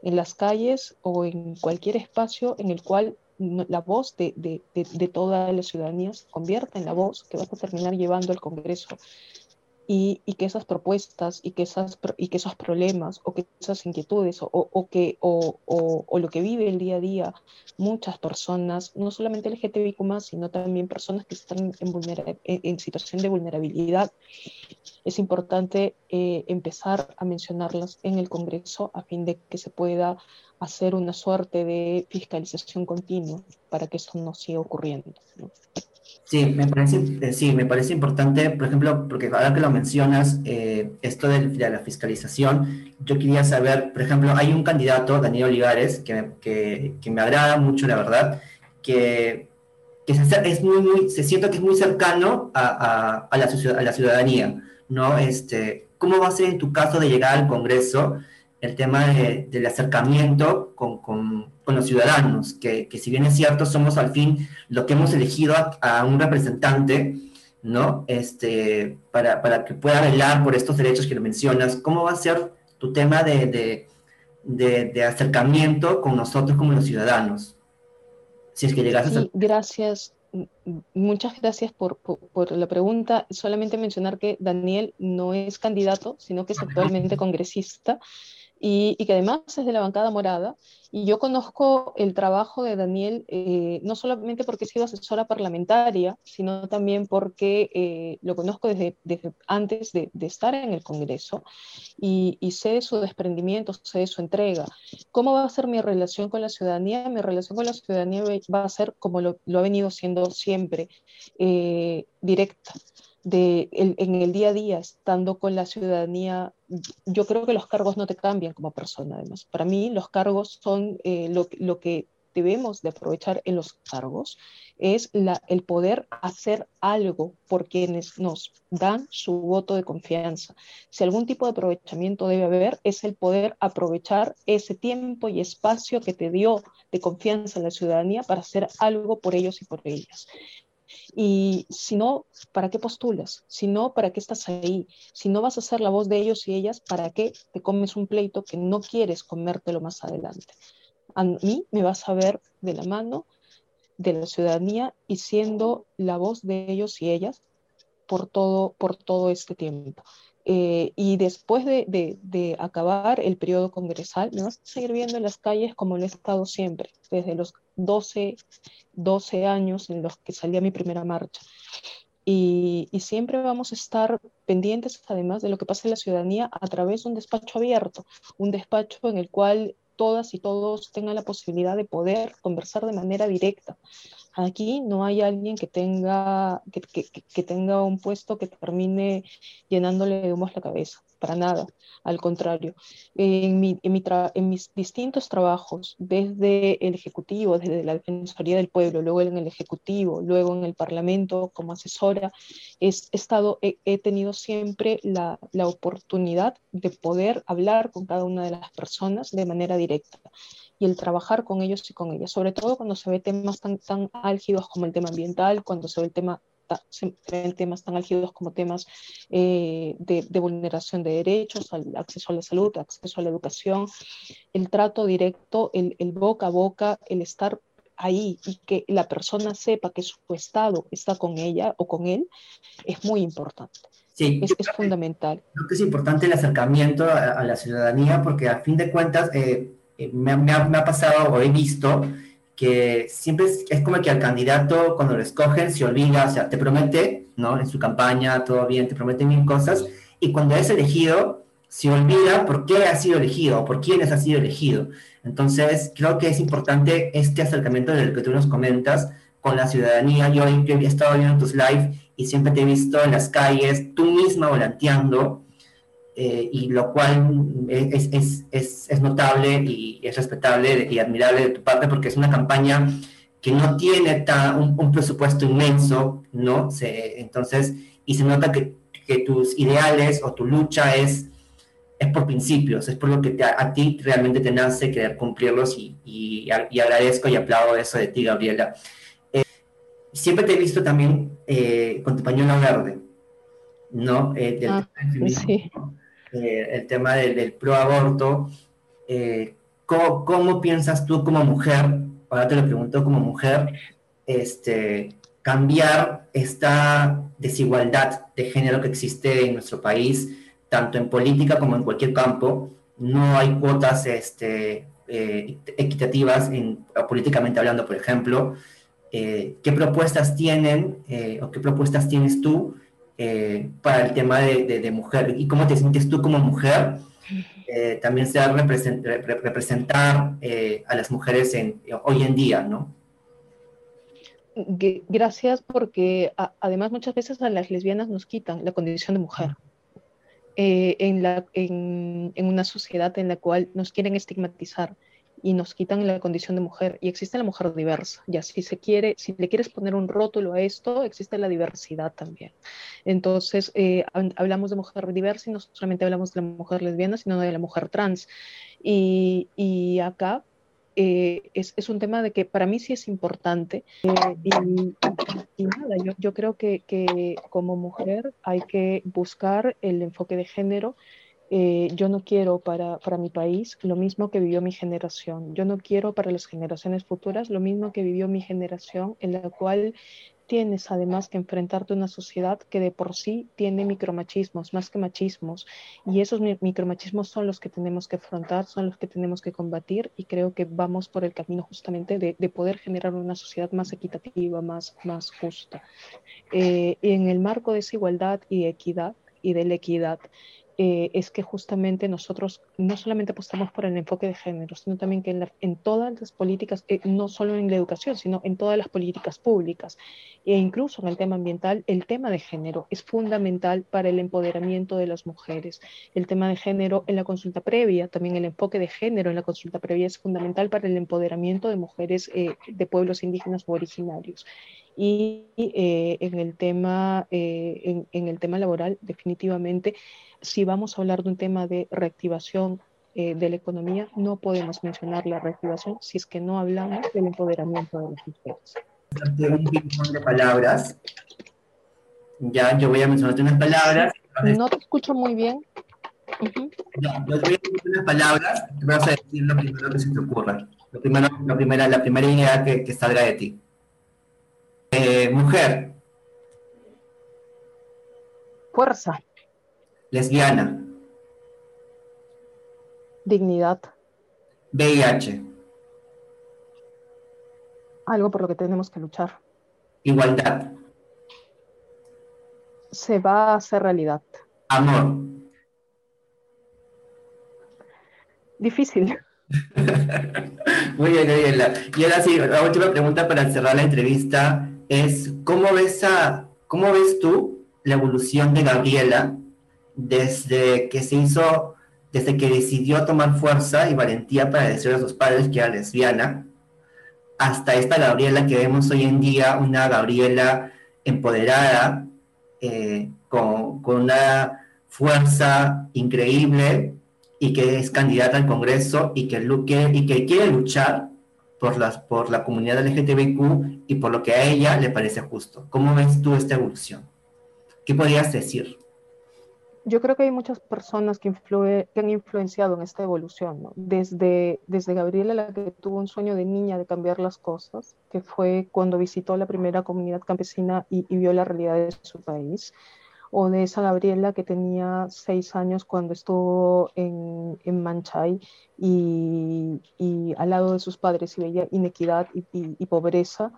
en las calles o en cualquier espacio en el cual la voz de, de, toda la ciudadanía se convierta en la voz que va a terminar llevando al Congreso y, que esas propuestas y que, esas, y que esos problemas o que esas inquietudes o, o que, o, o, lo que vive el día a día muchas personas, no solamente LGTBIQ, sino también personas que están en, en situación de vulnerabilidad, es importante eh, empezar a mencionarlas en el Congreso a fin de que se pueda hacer una suerte de fiscalización continua para que eso no siga ocurriendo. Sí, me parece, eh, sí, me parece importante, por ejemplo, porque ahora que lo mencionas, eh, esto de, la fiscalización, yo quería saber, por ejemplo, hay un candidato, Daniel Olivares, que me, que, que me agrada mucho, la verdad, que, que se, es muy, muy, se siente que es muy cercano a, a, a, la, a la ciudadanía, ¿no? Este, ¿Cómo va a ser en tu caso de llegar al Congreso el tema del acercamiento con, con, con los ciudadanos, que, que, si bien es cierto, somos al fin lo que hemos elegido a, un representante, ¿no? Este, para, para, que pueda velar por estos derechos que lo mencionas, ¿cómo va a ser tu tema de, de, de, acercamiento con nosotros como los ciudadanos? Si es que llegas a... Gracias, muchas gracias por, por, por, la pregunta. Solamente mencionar que Daniel no es candidato, sino que es actualmente congresista y, que además es de la bancada morada. Y yo conozco el trabajo de Daniel eh, no solamente porque he sido asesora parlamentaria, sino también porque eh, lo conozco desde, desde antes de, de, estar en el Congreso y, y, sé de su desprendimiento, sé de su entrega. ¿Cómo va a ser mi relación con la ciudadanía? Mi relación con la ciudadanía va a ser como lo, lo ha venido siendo siempre, eh, directa en el día a día, estando con la ciudadanía, yo creo que los cargos no te cambian como persona, además. Para mí los cargos son eh, lo, lo, que debemos de aprovechar en los cargos, es el poder hacer algo por quienes nos dan su voto de confianza. Si algún tipo de aprovechamiento debe haber, es el poder aprovechar ese tiempo y espacio que te dio de confianza la ciudadanía para hacer algo por ellos y por ellas. Y si no, ¿para qué postulas? Si no, ¿para qué estás ahí? Si no vas a ser la voz de ellos y ellas, ¿para qué te comes un pleito que no quieres comértelo más adelante? A mí me vas a ver de la mano de la ciudadanía y siendo la voz de ellos y ellas por todo, por todo este tiempo. Eh, y después de, de, de, acabar el periodo congresal, me vas a seguir viendo en las calles como lo he estado siempre, desde los 12, 12 años en los que salía mi primera marcha. Y, y, siempre vamos a estar pendientes, además de lo que pasa en la ciudadanía, a través de un despacho abierto, un despacho en el cual todas y todos tengan la posibilidad de poder conversar de manera directa. Aquí no hay alguien que tenga, que, que, tenga un puesto que termine llenándole de humos la cabeza para nada, al contrario. En, mi, en, mi en, mis distintos trabajos, desde el Ejecutivo, desde la Defensoría del Pueblo, luego en el Ejecutivo, luego en el Parlamento como asesora, he, estado, he, tenido siempre la, oportunidad de poder hablar con cada una de las personas de manera directa y el trabajar con ellos y con ellas, sobre todo cuando se ve temas tan, tan álgidos como el tema ambiental, cuando se ve el tema se ven temas tan álgidos como temas eh, de, de, vulneración de derechos, al acceso a la salud, acceso a la educación, el trato directo, el, el boca a boca, el estar ahí y que la persona sepa que su estado está con ella o con él, es muy importante. Sí, es, es fundamental. Creo que es importante el acercamiento a, a la ciudadanía porque a fin de cuentas eh, eh me, me, ha, me, ha, pasado o he visto que siempre es, es, como que al candidato cuando lo escogen se olvida, o sea, te promete, ¿no? En su campaña, todo bien, te promete mil cosas, y cuando es elegido, se olvida por qué ha sido elegido o por quiénes ha sido elegido. Entonces, creo que es importante este acercamiento del que tú nos comentas con la ciudadanía. Yo he estado viendo tus live y siempre te he visto en las calles, tú misma volanteando, eh, y lo cual es, es, es, es, notable y es respetable y admirable de tu parte porque es una campaña que no tiene ta, un, un, presupuesto inmenso, ¿no? Se, entonces, y se nota que, que, tus ideales o tu lucha es, es por principios, es por lo que te, a, ti realmente te nace querer cumplirlos y, y, y, agradezco y aplaudo eso de ti, Gabriela. Eh, siempre te he visto también eh, con tu pañuelo verde, ¿no? Del ah, sí eh, el tema del, del pro aborto. Eh, ¿cómo, ¿cómo, piensas tú como mujer, ahora te lo pregunto como mujer, este, cambiar esta desigualdad de género que existe en nuestro país, tanto en política como en cualquier campo. No hay cuotas este, eh, equitativas, en, políticamente hablando, por ejemplo. ¿Qué propuestas tienen o qué propuestas tienes tú para el tema de, de, mujer? ¿Y cómo te sientes tú como mujer? también sea representar a las mujeres en, hoy en día, ¿no? Gracias porque además muchas veces a las lesbianas nos quitan la condición de mujer. Eh, en, la, en, en, una sociedad en la cual nos quieren estigmatizar y nos quitan la condición de mujer. Y existe la mujer diversa. Ya si se quiere, si le quieres poner un rótulo a esto, existe la diversidad también. Entonces, eh, hablamos de mujer diversa y no solamente hablamos de la mujer lesbiana, sino de la mujer trans. Y, y acá eh, es, es, un tema de que para mí sí es importante. Eh, y, y, nada, yo, yo creo que, que, como mujer hay que buscar el enfoque de género. Eh, yo no quiero para, para, mi país lo mismo que vivió mi generación. Yo no quiero para las generaciones futuras lo mismo que vivió mi generación, en la cual tienes además que enfrentarte a una sociedad que de por sí tiene micromachismos, más que machismos, y esos micromachismos son los que tenemos que afrontar, son los que tenemos que combatir, y creo que vamos por el camino justamente de, de poder generar una sociedad más equitativa, más, más justa. Eh, en el marco de esa igualdad y equidad, y de la equidad, eh, es que justamente nosotros no solamente apostamos por el enfoque de género, sino también que en, todas las políticas, eh, no solo en la educación, sino en todas las políticas públicas e incluso en el tema ambiental, el tema de género es fundamental para el empoderamiento de las mujeres. El tema de género en la consulta previa, también el enfoque de género en la consulta previa es fundamental para el empoderamiento de mujeres eh, de pueblos indígenas o originarios. Y eh, en, el tema, eh, en, en el tema laboral, definitivamente, si vamos a hablar de un tema de reactivación eh, de la economía, no podemos mencionar la reactivación si es que no hablamos del empoderamiento de las mujeres. Un ping de palabras. Ya, yo voy a mencionarte unas palabras. No te escucho muy bien. Uh -huh. Ya, yo voy a decir unas palabras y vas a decir lo primero que se te ocurra. Lo primero, la, primera, la primera idea que, que salga de ti. Eh, mujer. Fuerza. Lesbiana. Dignidad. VIH. Algo por lo que tenemos que luchar. Igualdad. Se va a hacer realidad. Amor. Difícil. muy bien, muy bien. Y ahora sí, la última pregunta para cerrar la entrevista es, ¿cómo ves, a, cómo ves tú la evolución de Gabriela desde que se hizo, desde que decidió tomar fuerza y valentía para decir a sus padres que era lesbiana, hasta esta Gabriela que vemos hoy en día, una Gabriela empoderada, eh, con, una fuerza increíble y que es candidata al Congreso y que, y que quiere luchar por, las, por la comunidad LGTBQ y por lo que a ella le parece justo. ¿Cómo ves tú esta evolución? ¿Qué podrías decir? yo creo que hay muchas personas que, influye, que han influenciado en esta evolución, ¿no? desde, desde Gabriela, la que tuvo un sueño de niña de cambiar las cosas, que fue cuando visitó la primera comunidad campesina y vio la realidad de su país, o de esa Gabriela que tenía seis años cuando estuvo en, en Manchay y, y, al lado de sus padres y veía inequidad y, y, pobreza,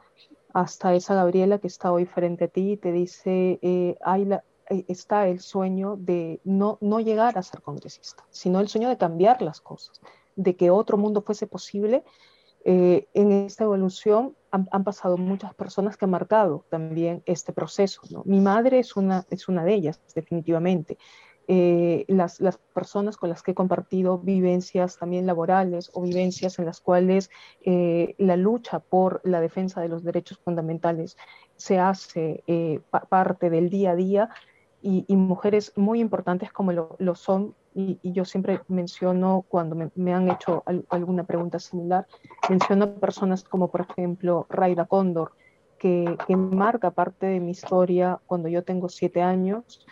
hasta esa Gabriela que está hoy frente a ti y te dice, eh, hay la, está el sueño de no, no llegar a ser congresista, sino el sueño de cambiar las cosas, de que otro mundo fuese posible. Eh, en esta evolución han, pasado muchas personas que han marcado también este proceso. Mi madre es una, es una de ellas, definitivamente. Eh, las, las, personas con las que he compartido vivencias también laborales o vivencias en las cuales eh, la lucha por la defensa de los derechos fundamentales se hace eh, pa parte del día a día, y, y mujeres muy importantes como lo, lo son, y, y, yo siempre menciono cuando me, me han hecho al, alguna pregunta similar, menciono personas como por ejemplo Raida Cóndor, que, que, marca parte de mi historia cuando yo tengo siete años,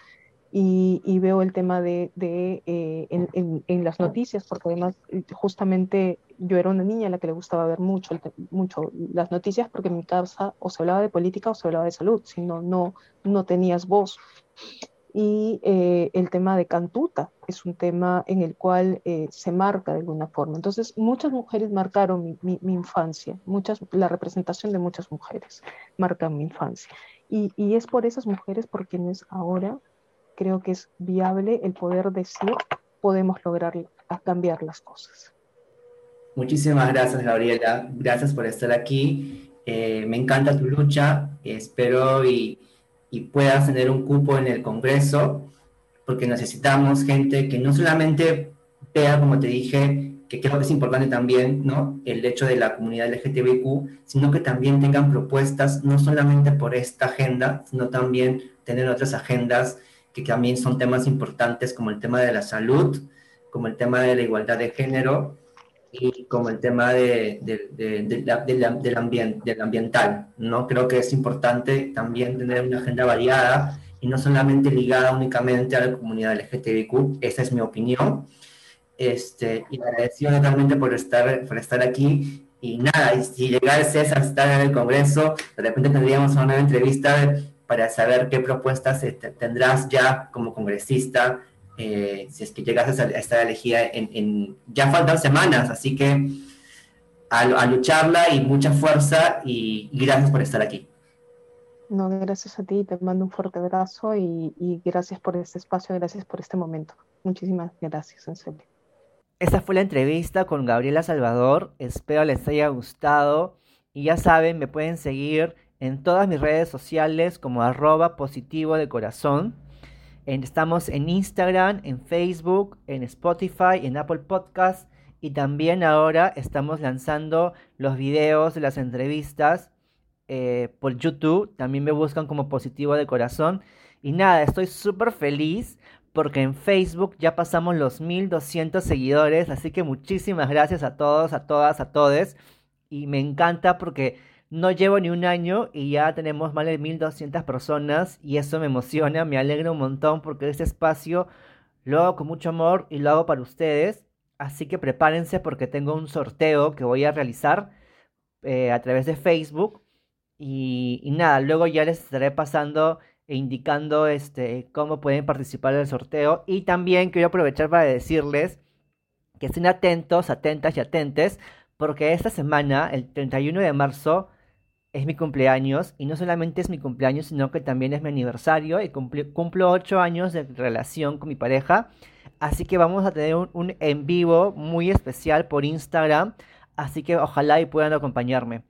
y, veo el tema de, eh, en, las noticias, porque además eh, justamente yo era una niña a la que le gustaba ver mucho, mucho las noticias, porque en mi casa o se hablaba de política o se hablaba de salud, si no, no, no tenías voz. Y eh, el tema de Cantuta es un tema en el cual se marca de alguna forma. Entonces, muchas mujeres marcaron mi, mi, infancia, muchas, la representación de muchas mujeres marca mi infancia. Y, y es por esas mujeres por quienes ahora creo que es viable el poder decir, podemos lograr cambiar las cosas. Muchísimas gracias, Gabriela. Gracias por estar aquí. Eh, me encanta tu lucha. Espero y, y puedas tener un cupo en el Congreso, porque necesitamos gente que no solamente vea, como te dije, que creo que es importante también, ¿no? El hecho de la comunidad LGTBIQ, sino que también tengan propuestas, no solamente por esta agenda, sino también tener otras agendas que también son temas importantes como el tema de la salud, como el tema de la igualdad de género y como el tema de, del, ambiente, del ambiental. ¿no? Creo que es importante también tener una agenda variada y no solamente ligada únicamente a la comunidad LGTBIQ, esa es mi opinión. Este, y agradecido totalmente por estar, por estar aquí. Y nada, y si llegase a estar en el Congreso, de repente tendríamos una entrevista para saber qué propuestas este, tendrás ya como congresista, eh, si es que llegas a estar elegida en, Ya faltan semanas, así que a, lucharla y mucha fuerza y, gracias por estar aquí. No, gracias a ti, te mando un fuerte abrazo y, y, gracias por este espacio, gracias por este momento. Muchísimas gracias, en serio. Esta fue la entrevista con Gabriela Salvador, espero les haya gustado y ya saben, me pueden seguir en todas mis redes sociales como arroba positivo de corazón. Estamos en Instagram, en Facebook, en Spotify, en Apple Podcast y también ahora estamos lanzando los videos de las entrevistas eh, por YouTube. También me buscan como positivo de corazón. Y nada, estoy súper feliz porque en Facebook ya pasamos los 1200 seguidores. Así que muchísimas gracias a todos, a todas, a todes. Y me encanta porque no llevo ni un año y ya tenemos más de 1200 personas y eso me emociona, me alegra un montón porque este espacio lo hago con mucho amor y lo hago para ustedes. Así que prepárense porque tengo un sorteo que voy a realizar eh, a través de Facebook. Y, nada, luego ya les estaré pasando e indicando este, cómo pueden participar del sorteo. Y también quiero aprovechar para decirles que estén atentos, atentas y atentes, porque esta semana, el 31 de marzo, es mi cumpleaños y no solamente es mi cumpleaños, sino que también es mi aniversario y cumplo ocho años de relación con mi pareja. Así que vamos a tener un, en vivo muy especial por Instagram. Así que ojalá y puedan acompañarme.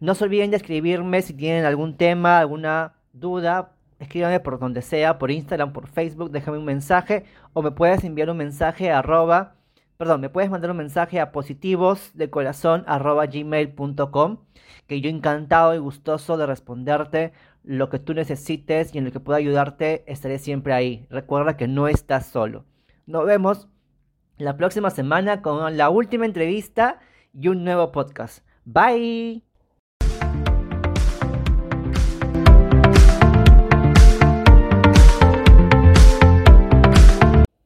No se olviden de escribirme si tienen algún tema, alguna duda. Escríbanme por donde sea, por Instagram, por Facebook, déjame un mensaje o me puedes enviar un mensaje a arroba, perdón, me puedes mandar un mensaje a positivos de corazón arroba gmail.com que yo encantado y gustoso de responderte lo que tú necesites y en lo que pueda ayudarte, estaré siempre ahí. Recuerda que no estás solo. Nos vemos la próxima semana con la última entrevista y un nuevo podcast. Bye.